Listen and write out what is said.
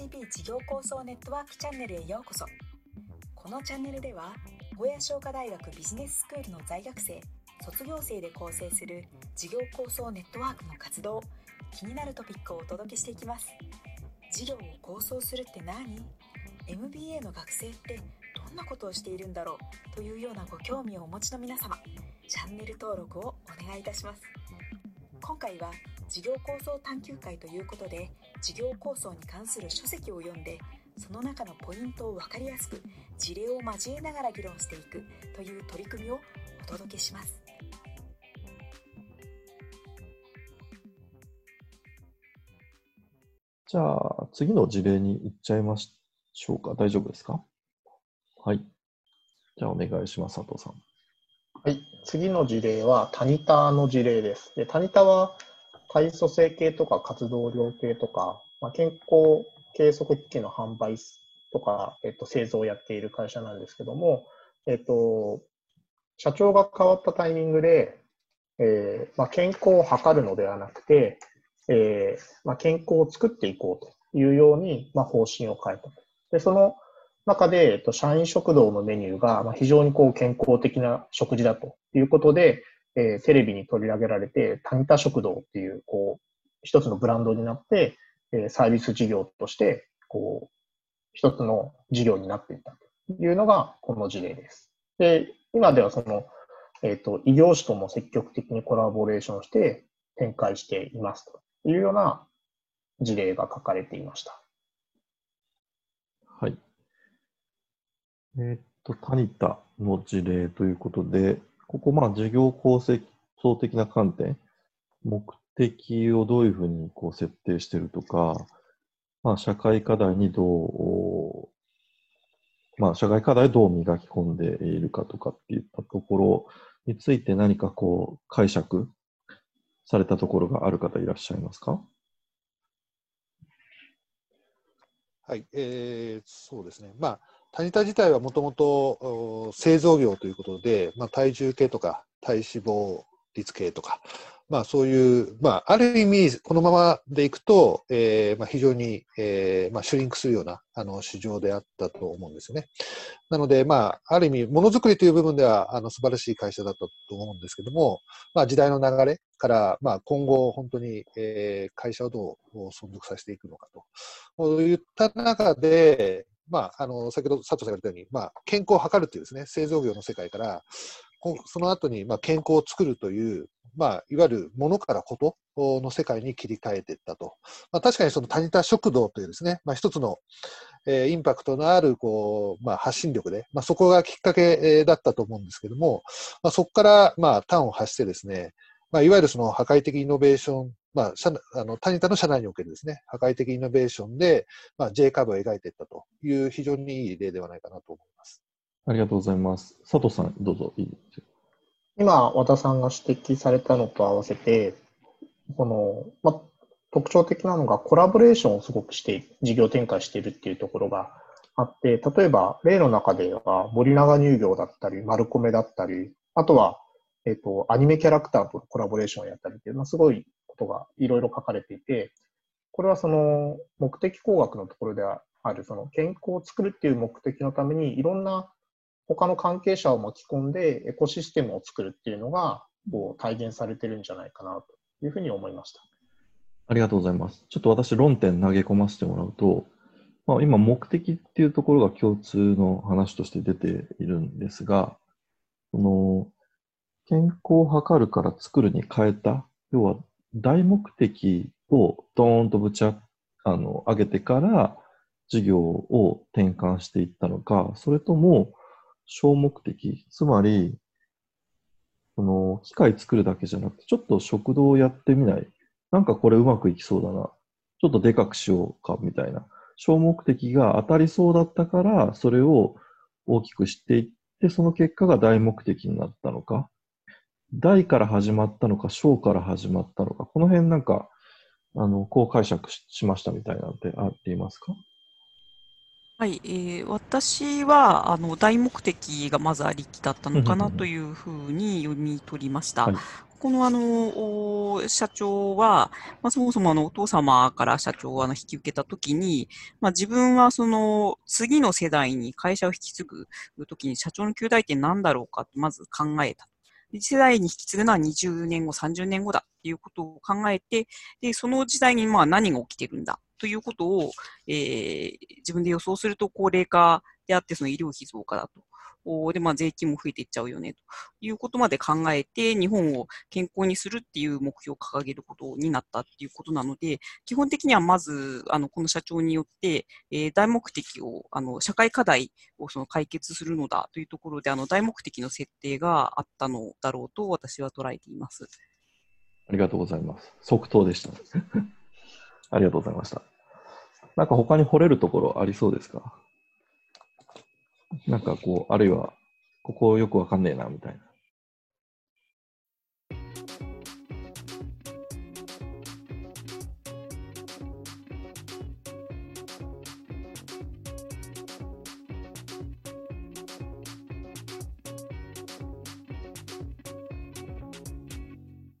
JCB 事業構想ネットワークチャンネルへようこそ。このチャンネルでは小屋商科大学ビジネススクールの在学生卒業生で構成する事業構想ネットワークの活動気になるトピックをお届けしていきます。事業を構想するって何？MBA の学生ってどんなことをしているんだろう？というようなご興味をお持ちの皆様チャンネル登録をお願いいたします。今回は事業構想探究会ということで事業構想に関する書籍を読んでその中のポイントを分かりやすく事例を交えながら議論していくという取り組みをお届けしますじゃあ、次の事例に行っちゃいましょうか。大丈夫ですか？はい。じゃあ、お願いします、佐藤さん。はい。次の事例は、タニタの事例です。でタニタは、体組成系とか活動量系とか、まあ、健康計測機器の販売とか、えっと、製造をやっている会社なんですけども、えっと、社長が変わったタイミングで、えーまあ、健康を測るのではなくて、えーまあ、健康を作っていこうというように、まあ、方針を変えた。で、その中で、えっと、社員食堂のメニューが、まあ、非常にこう健康的な食事だということで、えー、テレビに取り上げられて、タニタ食堂っていう、こう、一つのブランドになって、えー、サービス事業として、こう、一つの事業になっていったというのが、この事例です。で、今ではその、えっ、ー、と、異業種とも積極的にコラボレーションして展開していますというような事例が書かれていました。はい。えっ、と、タニタの事例ということで、ここ、まあ、事業構成層的な観点、目的をどういうふうにこう設定してるとか、まあ、社会課題にどう、まあ、社会課題をどう磨き込んでいるかとかっていったところについて何かこう解釈されたところがある方いらっしゃいますか？はい、えー、そうですね。まあ、タニタ自体はもともと製造業ということで、まあ、体重計とか体脂肪率計とか、まあ、そういう、まあ、ある意味、このままでいくと、えーまあ、非常に、えーまあ、シュリンクするようなあの市場であったと思うんですよね。なので、まあ、ある意味、ものづくりという部分ではあの素晴らしい会社だったと思うんですけども、まあ、時代の流れから、まあ、今後、本当に、えー、会社をどう存続させていくのかと。ういった中で、まあ、あの先ほど佐藤さんが言ったように、まあ、健康を図るというですね、製造業の世界から、その後に、まあ、健康を作るという、まあ、いわゆるものからことの世界に切り替えていったと。まあ、確かにそのタニタ食堂というですね、まあ、一つの、えー、インパクトのあるこう、まあ、発信力で、まあ、そこがきっかけ、だったと思うんですけども、まあ、そこから、まあ、端を発してですね、まあ、いわゆるその破壊的イノベーションまあ、社あのタニタの社内におけるですね、破壊的イノベーションで、まあ、J カーブを描いていったという非常にいい例ではないかなと思います。ありがとうございます。佐藤さん、どうぞいい今、和田さんが指摘されたのと合わせて、この、まあ、特徴的なのがコラボレーションをすごくして事業展開しているっていうところがあって、例えば例の中では森永乳業だったり、丸米だったり、あとは、えっ、と、アニメキャラクターとコラボレーションをやったりっていう、まあ、すごいことがいろいろ書かれていて、これはその目的工学のところである、その健康を作るっていう目的のために、いろんな他の関係者を巻き込んでエコシステムを作るっていうのが、こう体現されてるんじゃないかなというふうに思いました。ありがとうございます。ちょっと私、論点投げ込ませてもらうと、まあ、今、目的っていうところが共通の話として出ているんですが、その健康を図るから作るに変えた、要は大目的をドーンとぶちああの上げてから事業を転換していったのか、それとも小目的、つまり、その機械作るだけじゃなくて、ちょっと食堂をやってみない。なんかこれうまくいきそうだな。ちょっとでかくしようか、みたいな。小目的が当たりそうだったから、それを大きくしていって、その結果が大目的になったのか。大から始まったのか、小から始まったのか、この辺なんか、あの、こう解釈しましたみたいなんてあっていますか？はい、えー、私はあの大目的がまずありきだったのかなというふうに読み取りました。はい、このあの、お社長は、まあ、そもそもあのお父様から社長をあの引き受けたときに、まあ、自分はその次の世代に会社を引き継ぐときに社長の旧大点なんだろうかとまず考えた。次世代に引き継ぐのは20年後、30年後だっていうことを考えて、で、その時代にまあ何が起きてるんだということを、えー、自分で予想すると高齢化であって、その医療費増加だと。で、まあ、税金も増えていっちゃうよね、ということまで考えて、日本を健康にするっていう目標を掲げることになったっていうことなので、基本的にはまず、あの、この社長によって、えー、大目的を、あの、社会課題をその解決するのだというところで、あの、大目的の設定があったのだろうと私は捉えています。ありがとうございます。即答でした。ありがとうございました。なんか他に掘れるところありそうですか？なんかこう、あるいは、ここよくわかんねえな、みたいな。